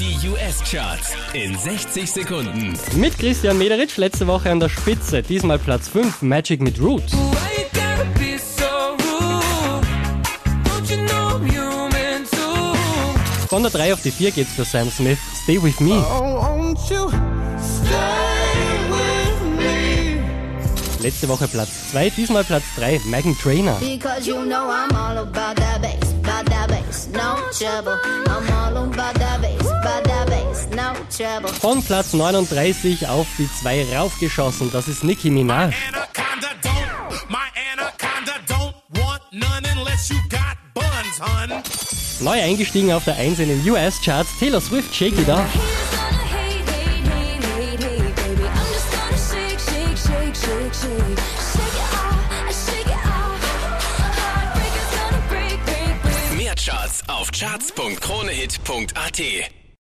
Die US-Charts in 60 Sekunden. Mit Christian Mederitsch letzte Woche an der Spitze. Diesmal Platz 5, Magic mit Root. Why you gotta be so rude? Don't you know I'm human too? Von der 3 auf die 4 geht's für Sam Smith. Stay with me. Oh, won't you stay with me? Letzte Woche Platz 2, diesmal Platz 3, Megan Trainer. Because you know I'm Von Platz 39 auf die 2 raufgeschossen. Das ist Nicki Minaj. Neu eingestiegen auf der 1 in den US-Charts, Taylor Swift, Shake It Off. Mehr Charts auf charts.kronehit.at.